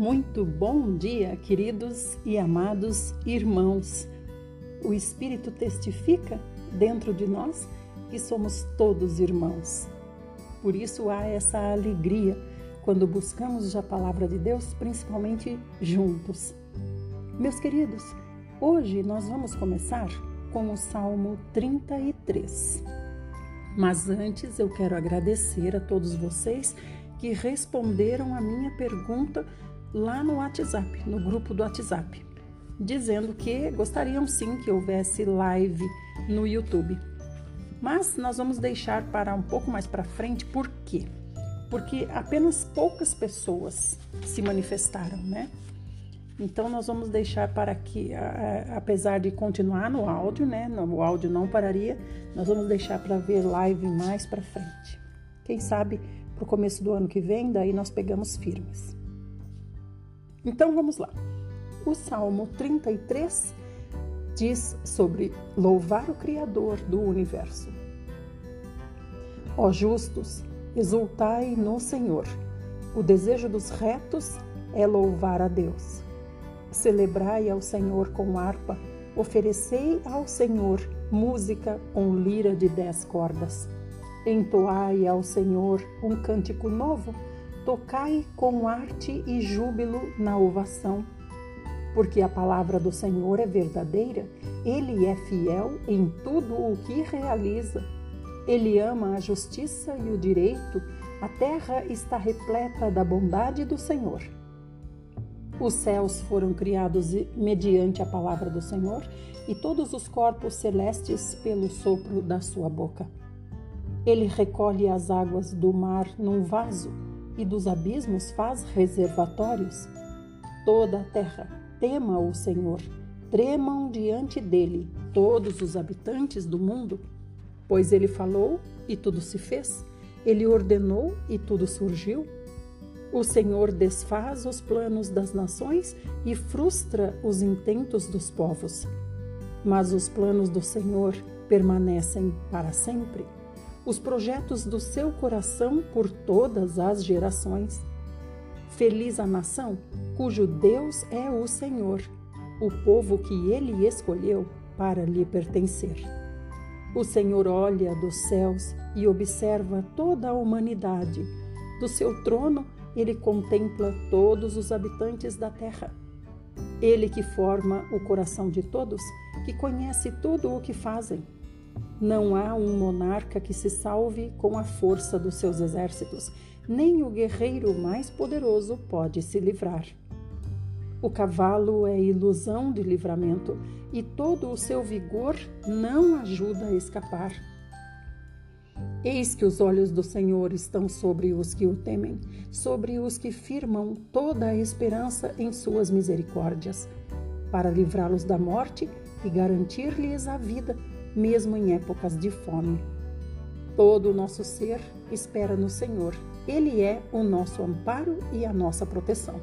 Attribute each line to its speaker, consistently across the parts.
Speaker 1: Muito bom dia, queridos e amados irmãos. O Espírito testifica dentro de nós que somos todos irmãos. Por isso há essa alegria quando buscamos a palavra de Deus, principalmente juntos. Meus queridos, hoje nós vamos começar com o Salmo 33. Mas antes eu quero agradecer a todos vocês que responderam a minha pergunta lá no WhatsApp, no grupo do WhatsApp, dizendo que gostariam sim que houvesse live no YouTube. Mas nós vamos deixar para um pouco mais para frente, por quê? Porque apenas poucas pessoas se manifestaram, né? Então nós vamos deixar para que, apesar de continuar no áudio, né? O áudio não pararia, nós vamos deixar para ver live mais para frente. Quem sabe para o começo do ano que vem, daí nós pegamos firmes. Então vamos lá. O Salmo 33 diz sobre louvar o Criador do universo. Ó justos, exultai no Senhor. O desejo dos retos é louvar a Deus. Celebrai ao Senhor com harpa, oferecei ao Senhor música com lira de dez cordas. Entoai ao Senhor um cântico novo tocai com arte e júbilo na ovação. Porque a palavra do Senhor é verdadeira, ele é fiel em tudo o que realiza. Ele ama a justiça e o direito, a terra está repleta da bondade do Senhor. Os céus foram criados mediante a palavra do Senhor e todos os corpos celestes pelo sopro da sua boca. Ele recolhe as águas do mar num vaso e dos abismos faz reservatórios. Toda a terra tema o Senhor, tremam diante dele todos os habitantes do mundo, pois ele falou e tudo se fez, ele ordenou e tudo surgiu. O Senhor desfaz os planos das nações e frustra os intentos dos povos. Mas os planos do Senhor permanecem para sempre os projetos do seu coração por todas as gerações. Feliz a nação cujo Deus é o Senhor, o povo que ele escolheu para lhe pertencer. O Senhor olha dos céus e observa toda a humanidade. Do seu trono, ele contempla todos os habitantes da terra. Ele que forma o coração de todos, que conhece tudo o que fazem não há um monarca que se salve com a força dos seus exércitos, nem o guerreiro mais poderoso pode se livrar. O cavalo é ilusão de livramento e todo o seu vigor não ajuda a escapar. Eis que os olhos do Senhor estão sobre os que o temem, sobre os que firmam toda a esperança em suas misericórdias, para livrá-los da morte e garantir-lhes a vida mesmo em épocas de fome. Todo o nosso ser espera no Senhor. Ele é o nosso amparo e a nossa proteção.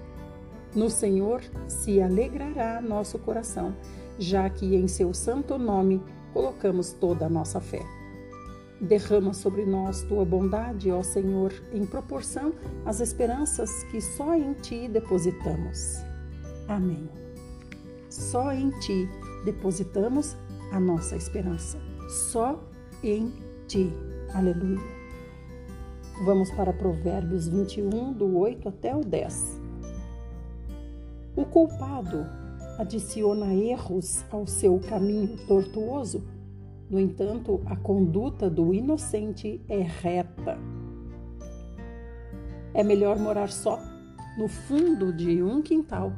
Speaker 1: No Senhor se alegrará nosso coração, já que em seu santo nome colocamos toda a nossa fé. Derrama sobre nós tua bondade, ó Senhor, em proporção às esperanças que só em ti depositamos. Amém. Só em ti depositamos a nossa esperança. Só em Ti. Aleluia. Vamos para Provérbios 21, do 8 até o 10. O culpado adiciona erros ao seu caminho tortuoso, no entanto, a conduta do inocente é reta. É melhor morar só, no fundo de um quintal,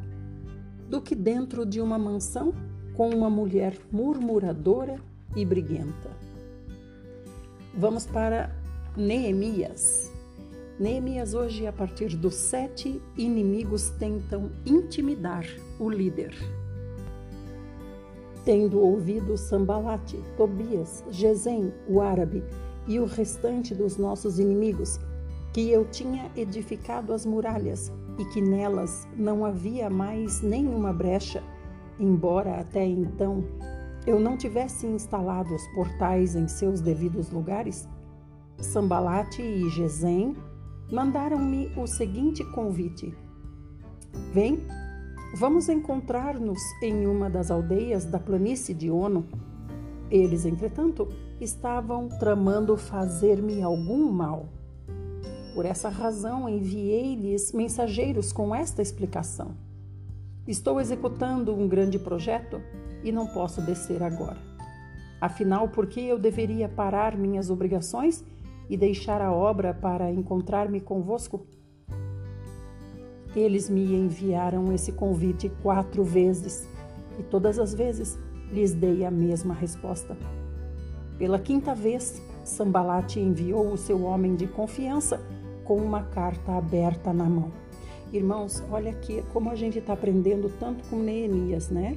Speaker 1: do que dentro de uma mansão com uma mulher murmuradora e briguenta. Vamos para Neemias. Neemias, hoje, a partir dos sete inimigos, tentam intimidar o líder. Tendo ouvido Sambalate, Tobias, Gesem, o árabe, e o restante dos nossos inimigos, que eu tinha edificado as muralhas e que nelas não havia mais nenhuma brecha, Embora até então eu não tivesse instalado os portais em seus devidos lugares, Sambalate e Gesem mandaram-me o seguinte convite: Vem, vamos encontrar-nos em uma das aldeias da planície de Ono. Eles, entretanto, estavam tramando fazer-me algum mal. Por essa razão, enviei-lhes mensageiros com esta explicação: Estou executando um grande projeto e não posso descer agora. Afinal, por que eu deveria parar minhas obrigações e deixar a obra para encontrar-me convosco? Eles me enviaram esse convite quatro vezes e todas as vezes lhes dei a mesma resposta. Pela quinta vez, Sambalate enviou o seu homem de confiança com uma carta aberta na mão. Irmãos, olha aqui como a gente está aprendendo tanto com Neemias, né?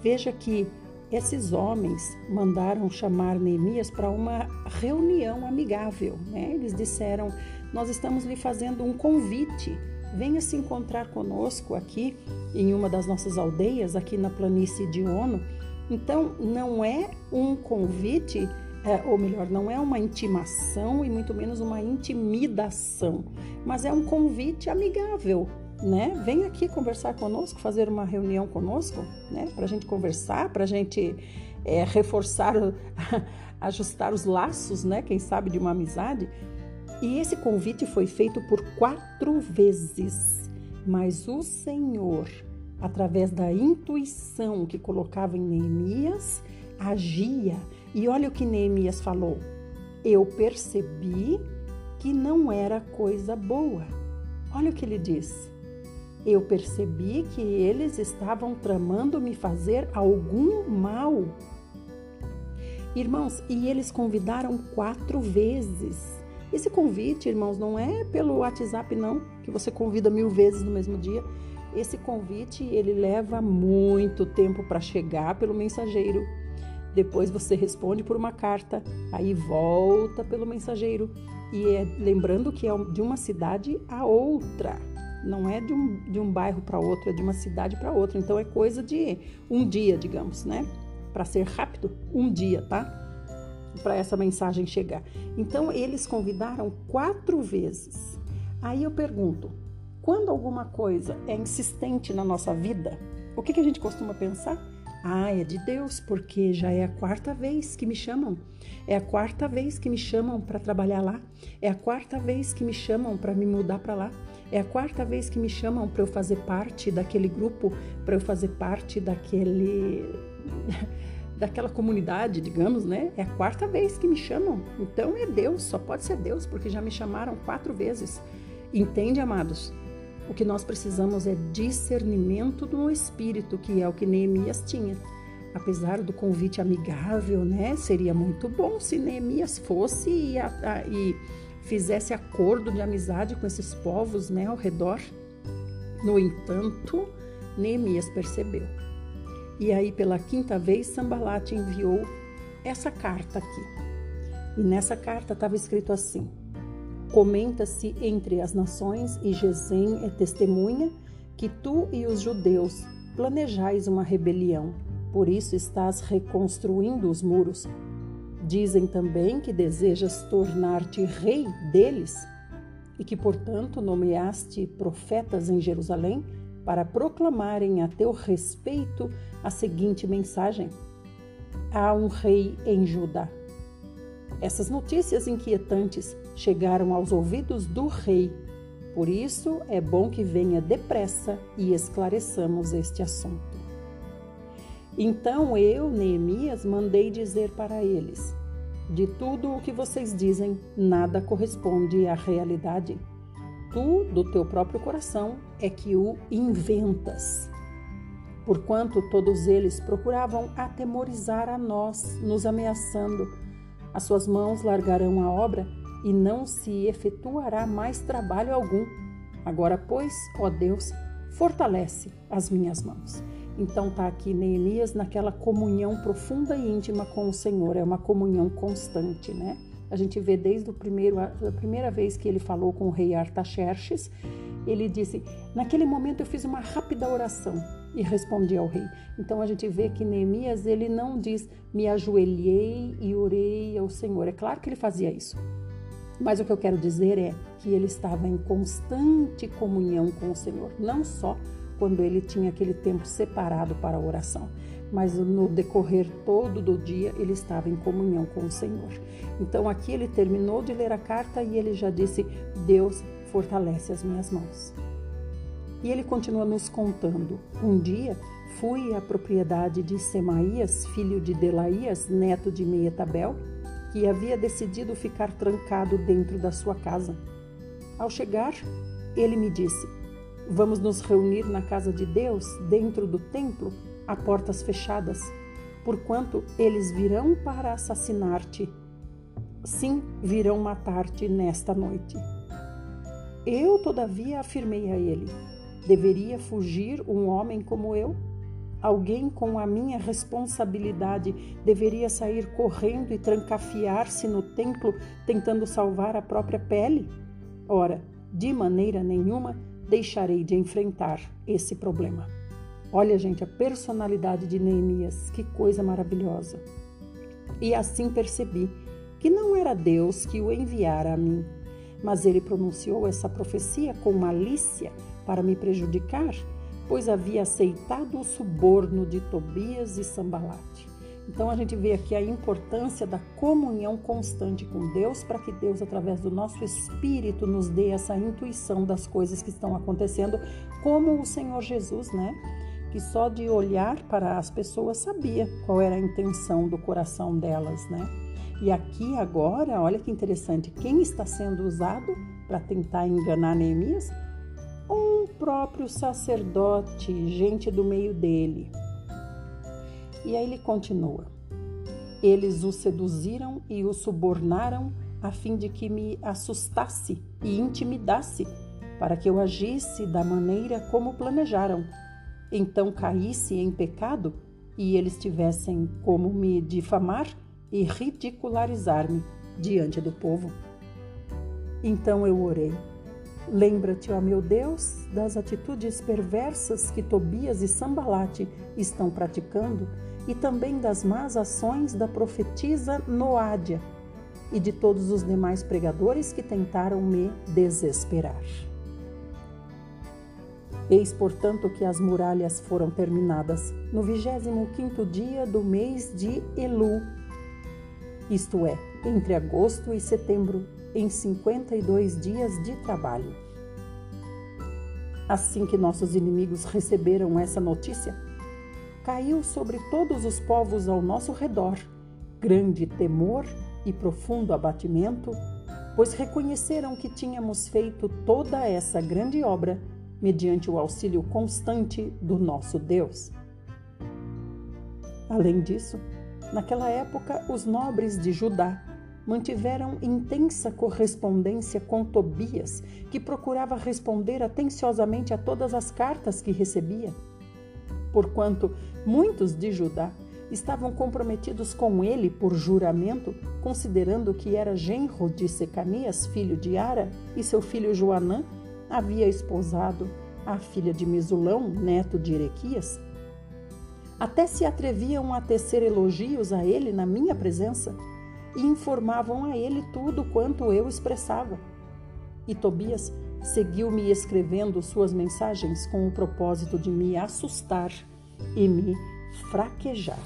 Speaker 1: Veja que esses homens mandaram chamar Neemias para uma reunião amigável, né? Eles disseram: Nós estamos lhe fazendo um convite. Venha se encontrar conosco aqui em uma das nossas aldeias, aqui na planície de Ono. Então, não é um convite é, ou melhor, não é uma intimação e muito menos uma intimidação, mas é um convite amigável, né? Vem aqui conversar conosco, fazer uma reunião conosco, né? Para a gente conversar, para a gente é, reforçar, ajustar os laços, né? Quem sabe de uma amizade. E esse convite foi feito por quatro vezes, mas o Senhor, através da intuição que colocava em Neemias, agia e olha o que Neemias falou: Eu percebi que não era coisa boa. Olha o que ele diz. Eu percebi que eles estavam tramando me fazer algum mal. Irmãos, e eles convidaram quatro vezes. Esse convite, irmãos, não é pelo WhatsApp, não, que você convida mil vezes no mesmo dia. Esse convite ele leva muito tempo para chegar pelo mensageiro. Depois você responde por uma carta, aí volta pelo mensageiro. E é, lembrando que é de uma cidade a outra, não é de um, de um bairro para outro, é de uma cidade para outra. Então é coisa de um dia, digamos, né? Para ser rápido, um dia, tá? Para essa mensagem chegar. Então eles convidaram quatro vezes. Aí eu pergunto: quando alguma coisa é insistente na nossa vida, o que, que a gente costuma pensar? Ah, é de Deus, porque já é a quarta vez que me chamam. É a quarta vez que me chamam para trabalhar lá. É a quarta vez que me chamam para me mudar para lá. É a quarta vez que me chamam para eu fazer parte daquele grupo, para eu fazer parte daquele daquela comunidade, digamos, né? É a quarta vez que me chamam. Então é Deus, só pode ser Deus, porque já me chamaram quatro vezes. Entende, amados? O que nós precisamos é discernimento do espírito, que é o que Neemias tinha. Apesar do convite amigável, né? Seria muito bom se Neemias fosse e, a, a, e fizesse acordo de amizade com esses povos, né, ao redor. No entanto, Neemias percebeu. E aí, pela quinta vez, Sambalat enviou essa carta aqui. E nessa carta estava escrito assim: Comenta-se entre as nações e Gesem é testemunha que tu e os judeus planejais uma rebelião, por isso estás reconstruindo os muros. Dizem também que desejas tornar-te rei deles e que, portanto, nomeaste profetas em Jerusalém para proclamarem a teu respeito a seguinte mensagem: Há um rei em Judá. Essas notícias inquietantes chegaram aos ouvidos do rei. Por isso é bom que venha depressa e esclareçamos este assunto. Então eu, Neemias, mandei dizer para eles: De tudo o que vocês dizem, nada corresponde à realidade. Tu, do teu próprio coração, é que o inventas. Porquanto todos eles procuravam atemorizar a nós, nos ameaçando. As suas mãos largarão a obra e não se efetuará mais trabalho algum. Agora, pois, ó Deus, fortalece as minhas mãos. Então tá aqui Neemias naquela comunhão profunda e íntima com o Senhor, é uma comunhão constante, né? A gente vê desde o primeiro, a primeira vez que ele falou com o rei Artaxerxes, ele disse: Naquele momento eu fiz uma rápida oração e respondi ao rei. Então a gente vê que Neemias ele não diz: Me ajoelhei e orei ao Senhor. É claro que ele fazia isso, Mas o que eu quero dizer é que ele estava em constante comunhão com o Senhor, não só quando ele tinha aquele tempo separado para a oração, mas no decorrer todo do dia ele estava em comunhão com o Senhor. Então aqui ele terminou de ler a carta e ele já disse: Deus fortalece as minhas mãos. E ele continua nos contando: Um dia fui à propriedade de Semaías, filho de Delaías, neto de Meetabel, que havia decidido ficar trancado dentro da sua casa. Ao chegar, ele me disse: Vamos nos reunir na casa de Deus, dentro do templo, a portas fechadas, porquanto eles virão para assassinar-te. Sim, virão matar-te nesta noite. Eu, todavia, afirmei a ele: Deveria fugir um homem como eu? Alguém com a minha responsabilidade deveria sair correndo e trancafiar-se no templo tentando salvar a própria pele? Ora, de maneira nenhuma deixarei de enfrentar esse problema. Olha, gente, a personalidade de Neemias, que coisa maravilhosa. E assim percebi que não era Deus que o enviara a mim, mas ele pronunciou essa profecia com malícia para me prejudicar pois havia aceitado o suborno de Tobias e Sambalate. Então a gente vê aqui a importância da comunhão constante com Deus para que Deus, através do nosso espírito, nos dê essa intuição das coisas que estão acontecendo, como o Senhor Jesus, né? Que só de olhar para as pessoas sabia qual era a intenção do coração delas, né? E aqui agora, olha que interessante, quem está sendo usado para tentar enganar Neemias? Próprio sacerdote, gente do meio dele. E aí ele continua: Eles o seduziram e o subornaram a fim de que me assustasse e intimidasse, para que eu agisse da maneira como planejaram. Então caísse em pecado e eles tivessem como me difamar e ridicularizar-me diante do povo. Então eu orei Lembra-te, ó meu Deus, das atitudes perversas que Tobias e Sambalate estão praticando e também das más ações da profetisa Noádia e de todos os demais pregadores que tentaram me desesperar. Eis, portanto, que as muralhas foram terminadas no vigésimo quinto dia do mês de Elu, isto é, entre agosto e setembro em 52 dias de trabalho. Assim que nossos inimigos receberam essa notícia, caiu sobre todos os povos ao nosso redor grande temor e profundo abatimento, pois reconheceram que tínhamos feito toda essa grande obra mediante o auxílio constante do nosso Deus. Além disso, naquela época, os nobres de Judá mantiveram intensa correspondência com Tobias, que procurava responder atenciosamente a todas as cartas que recebia. Porquanto muitos de Judá estavam comprometidos com ele por juramento, considerando que era genro de Secanias, filho de Ara, e seu filho Joanã havia esposado a filha de Mesulão, neto de Erequias. Até se atreviam a tecer elogios a ele na minha presença e informavam a ele tudo quanto eu expressava. E Tobias seguiu-me escrevendo suas mensagens com o propósito de me assustar e me fraquejar.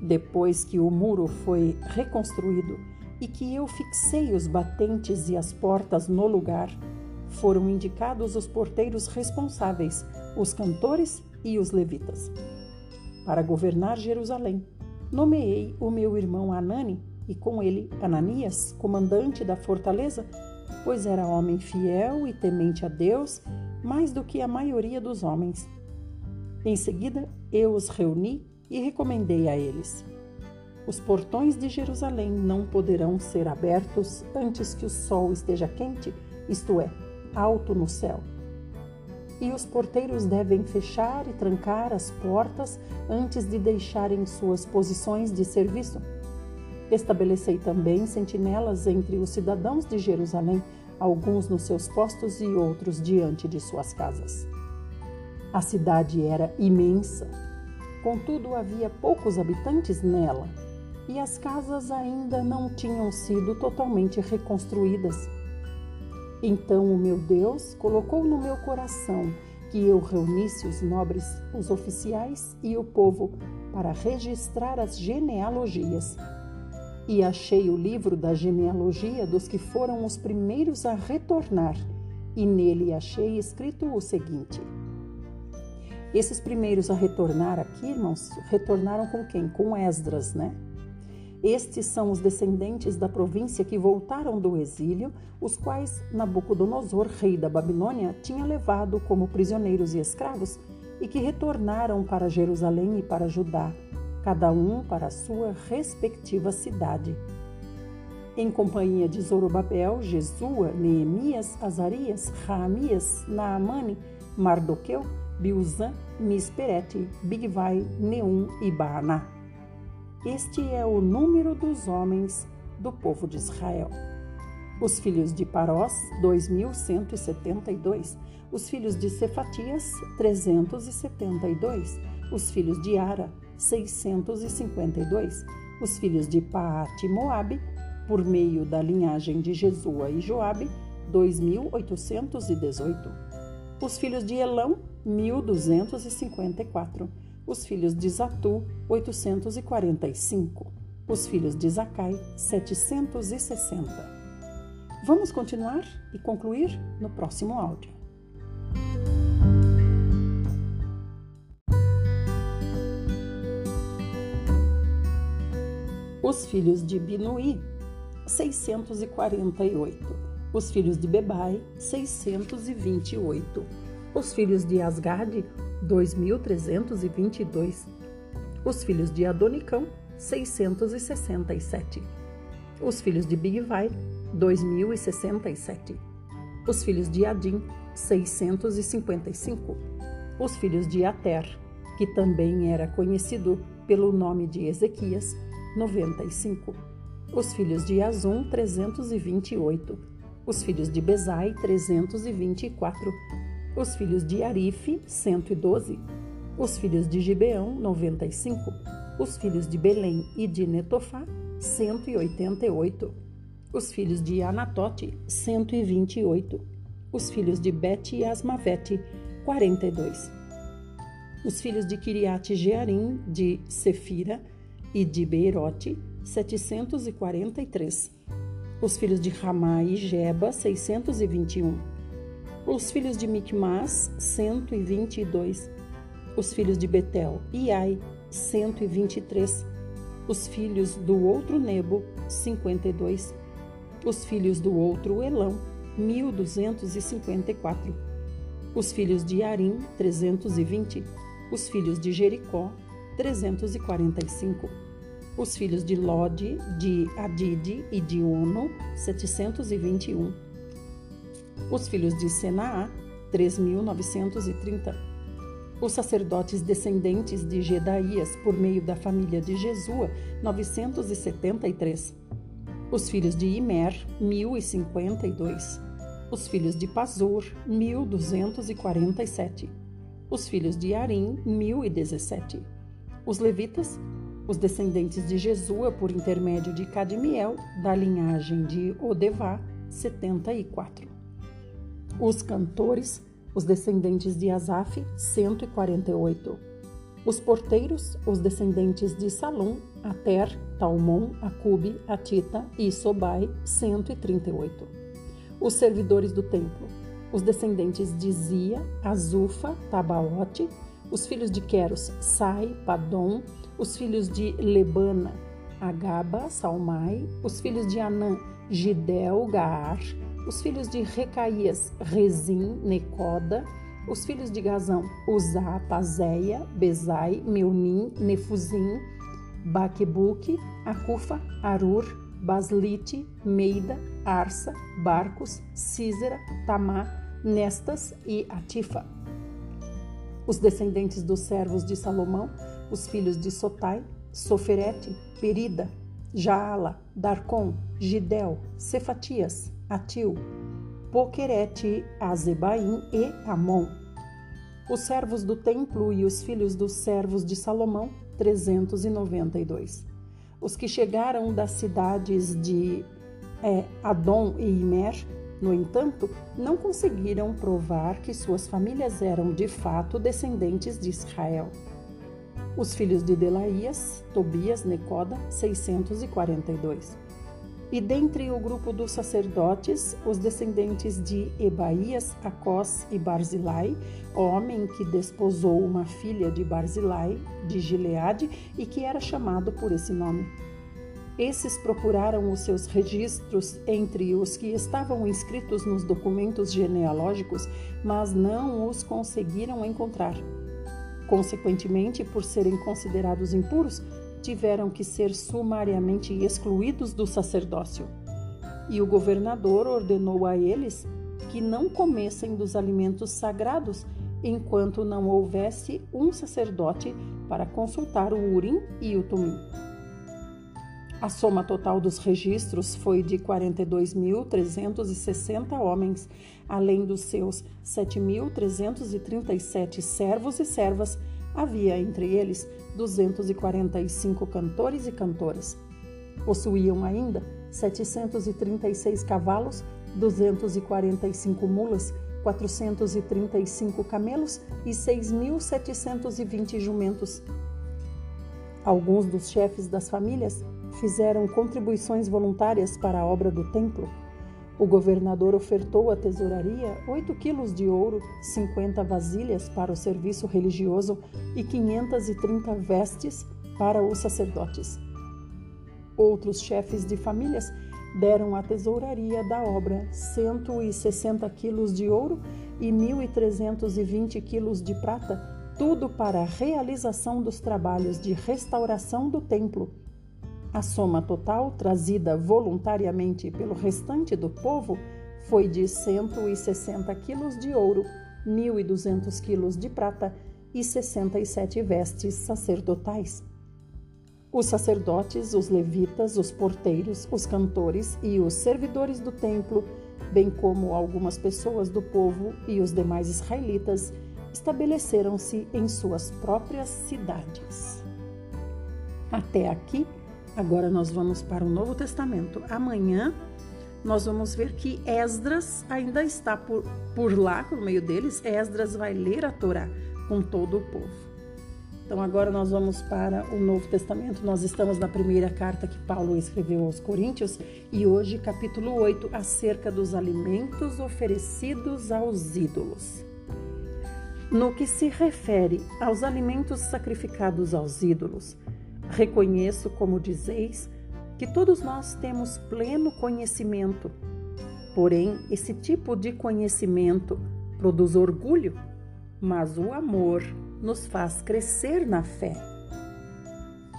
Speaker 1: Depois que o muro foi reconstruído e que eu fixei os batentes e as portas no lugar, foram indicados os porteiros responsáveis, os cantores e os levitas, para governar Jerusalém nomeei o meu irmão Anani e com ele Ananias, comandante da fortaleza, pois era homem fiel e temente a Deus mais do que a maioria dos homens. Em seguida, eu os reuni e recomendei a eles: Os portões de Jerusalém não poderão ser abertos antes que o sol esteja quente, isto é, alto no céu e os porteiros devem fechar e trancar as portas antes de deixarem suas posições de serviço. Estabelecei também sentinelas entre os cidadãos de Jerusalém, alguns nos seus postos e outros diante de suas casas. A cidade era imensa, contudo havia poucos habitantes nela, e as casas ainda não tinham sido totalmente reconstruídas. Então o meu Deus colocou no meu coração que eu reunisse os nobres, os oficiais e o povo para registrar as genealogias. E achei o livro da genealogia dos que foram os primeiros a retornar, e nele achei escrito o seguinte: Esses primeiros a retornar aqui, irmãos, retornaram com quem? Com Esdras, né? Estes são os descendentes da província que voltaram do exílio, os quais Nabucodonosor, rei da Babilônia, tinha levado como prisioneiros e escravos, e que retornaram para Jerusalém e para Judá, cada um para a sua respectiva cidade. Em companhia de Zorobabel, Jesua, Neemias, Azarias, Raamias, Naamane, Mardoqueu, Bilzã, Misperete, Bigvai, Neum e Baaná. Este é o número dos homens do povo de Israel. Os filhos de Parós, 2172. Os filhos de Cefatias, 372. Os filhos de Ara, 652. Os filhos de Paate Moabe, por meio da linhagem de Jesua e Joabe, 2818. Os filhos de Elão, 1254 os filhos de Zatu, 845, os filhos de Zacai, 760. Vamos continuar e concluir no próximo áudio. Os filhos de Binuí, 648. Os filhos de Bebai, 628. Os filhos de Asgade, 2.322. Os filhos de Adonicão, 667. Os filhos de Bigvai, 2.067. Os filhos de Adim, 655. Os filhos de Ater, que também era conhecido pelo nome de Ezequias, 95. Os filhos de Azum, 328. Os filhos de Bezai, 324 os filhos de Arife, 112, os filhos de Gibeão, 95, os filhos de Belém e de Netofá, 188, os filhos de Anatote, 128, os filhos de Bet e Asmavete, 42, os filhos de Kiriate Jearim, de Sefira e de Beirote, 743, os filhos de Ramá e Jeba, 621, os filhos de Micmas, 122. Os filhos de Betel, Iai, 123. Os filhos do outro Nebo, 52. Os filhos do outro Elão, 1254. Os filhos de Arim, 320. Os filhos de Jericó, 345. Os filhos de Lode, de Adide e de Ono, 721 os filhos de Senaá, 3.930. Os sacerdotes descendentes de Gedaías, por meio da família de Jesua, 973. Os filhos de Imer, 1052. Os filhos de Pazur, 1247. Os filhos de Arim, 1017. Os levitas, os descendentes de Jesua, por intermédio de Cadmiel, da linhagem de Odevá, 74. Os cantores, os descendentes de Asaf, 148. Os porteiros, os descendentes de Salom, Ater, Talmon, Acube, Atita e Sobai, 138. Os servidores do templo, os descendentes de Zia, Azufa, Tabaote, os filhos de Queros, Sai, Padom, os filhos de Lebana, Agaba, Salmai, os filhos de Anã, Gidel, Gaar, os filhos de Recaías, Rezim, Necoda, os filhos de Gazão, Uzá, Pazéia, Bezai, Meunim, Nefuzim, Baquebuque, Acufa, Arur, Baslite, Meida, Arsa, Barcos, Císera, Tamá, Nestas e Atifa. Os descendentes dos servos de Salomão, os filhos de Sotai, Soferete, Perida, Jaala, Darcon, Gidel, Cefatias, Atil, Poquerete, Azebaim e Amon. Os servos do templo e os filhos dos servos de Salomão, 392. Os que chegaram das cidades de é, Adom e Imer, no entanto, não conseguiram provar que suas famílias eram de fato descendentes de Israel. Os filhos de Delaías, Tobias, Necoda, 642. E dentre o grupo dos sacerdotes, os descendentes de Ebaías, Acós e Barzilai, homem que desposou uma filha de Barzilai, de Gileade, e que era chamado por esse nome. Esses procuraram os seus registros entre os que estavam inscritos nos documentos genealógicos, mas não os conseguiram encontrar. Consequentemente, por serem considerados impuros, tiveram que ser sumariamente excluídos do sacerdócio. E o governador ordenou a eles que não comessem dos alimentos sagrados enquanto não houvesse um sacerdote para consultar o Urim e o Tumim. A soma total dos registros foi de 42.360 homens, além dos seus 7.337 servos e servas. Havia entre eles 245 cantores e cantoras. Possuíam ainda 736 cavalos, 245 mulas, 435 camelos e 6.720 jumentos. Alguns dos chefes das famílias fizeram contribuições voluntárias para a obra do templo. O governador ofertou à tesouraria 8 quilos de ouro, 50 vasilhas para o serviço religioso e 530 vestes para os sacerdotes. Outros chefes de famílias deram à tesouraria da obra 160 quilos de ouro e 1.320 quilos de prata, tudo para a realização dos trabalhos de restauração do templo a soma total trazida voluntariamente pelo restante do povo foi de 160 quilos de ouro, 1.200 quilos de prata e 67 vestes sacerdotais. Os sacerdotes, os levitas, os porteiros, os cantores e os servidores do templo, bem como algumas pessoas do povo e os demais israelitas, estabeleceram-se em suas próprias cidades. Até aqui, Agora nós vamos para o Novo Testamento. Amanhã nós vamos ver que Esdras ainda está por, por lá, no meio deles. Esdras vai ler a Torá com todo o povo. Então agora nós vamos para o Novo Testamento. Nós estamos na primeira carta que Paulo escreveu aos Coríntios e hoje capítulo 8 acerca dos alimentos oferecidos aos ídolos. No que se refere aos alimentos sacrificados aos ídolos, Reconheço, como dizeis, que todos nós temos pleno conhecimento. Porém, esse tipo de conhecimento produz orgulho, mas o amor nos faz crescer na fé.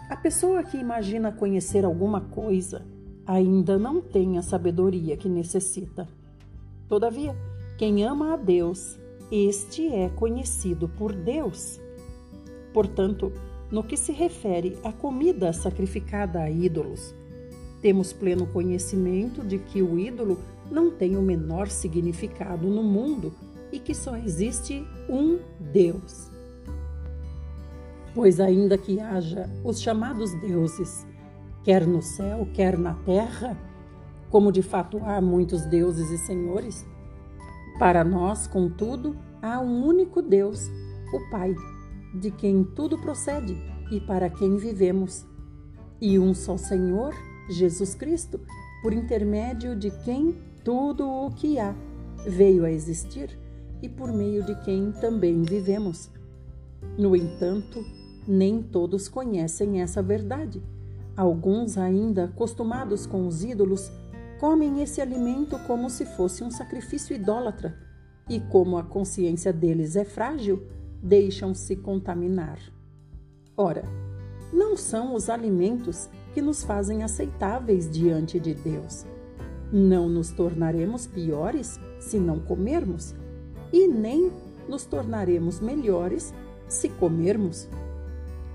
Speaker 1: A pessoa que imagina conhecer alguma coisa ainda não tem a sabedoria que necessita. Todavia, quem ama a Deus, este é conhecido por Deus. Portanto, no que se refere à comida sacrificada a ídolos, temos pleno conhecimento de que o ídolo não tem o menor significado no mundo e que só existe um Deus. Pois, ainda que haja os chamados deuses, quer no céu, quer na terra, como de fato há muitos deuses e senhores, para nós, contudo, há um único Deus, o Pai de quem tudo procede e para quem vivemos, e um só Senhor, Jesus Cristo, por intermédio de quem tudo o que há veio a existir e por meio de quem também vivemos. No entanto, nem todos conhecem essa verdade. Alguns, ainda acostumados com os ídolos, comem esse alimento como se fosse um sacrifício idólatra, e como a consciência deles é frágil, deixam-se contaminar. Ora, não são os alimentos que nos fazem aceitáveis diante de Deus. Não nos tornaremos piores se não comermos, e nem nos tornaremos melhores se comermos.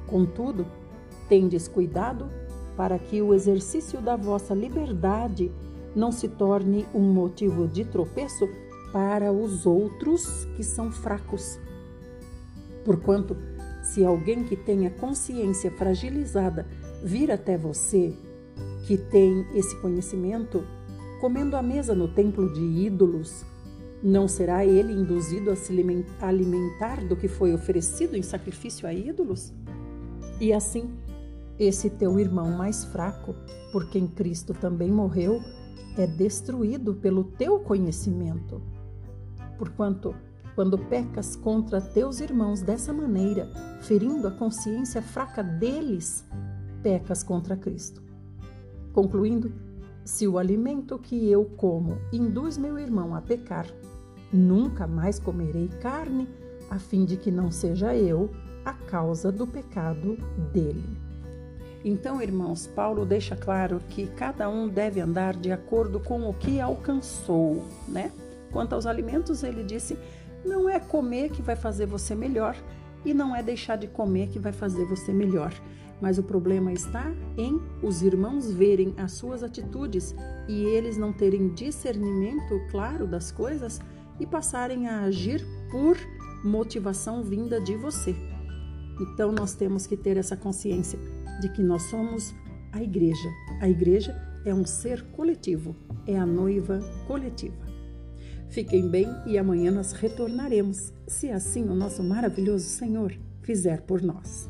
Speaker 1: Contudo, tendes cuidado para que o exercício da vossa liberdade não se torne um motivo de tropeço para os outros que são fracos. Porquanto, se alguém que tenha consciência fragilizada vir até você, que tem esse conhecimento, comendo à mesa no templo de ídolos, não será ele induzido a se alimentar do que foi oferecido em sacrifício a ídolos? E assim, esse teu irmão mais fraco, por quem Cristo também morreu, é destruído pelo teu conhecimento. Porquanto, quando pecas contra teus irmãos dessa maneira, ferindo a consciência fraca deles, pecas contra Cristo. Concluindo, se o alimento que eu como induz meu irmão a pecar, nunca mais comerei carne, a fim de que não seja eu a causa do pecado dele. Então, irmãos, Paulo deixa claro que cada um deve andar de acordo com o que alcançou, né? Quanto aos alimentos, ele disse: não é comer que vai fazer você melhor e não é deixar de comer que vai fazer você melhor. Mas o problema está em os irmãos verem as suas atitudes e eles não terem discernimento claro das coisas e passarem a agir por motivação vinda de você. Então nós temos que ter essa consciência de que nós somos a igreja. A igreja é um ser coletivo, é a noiva coletiva. Fiquem bem e amanhã nós retornaremos, se assim o nosso maravilhoso Senhor fizer por nós.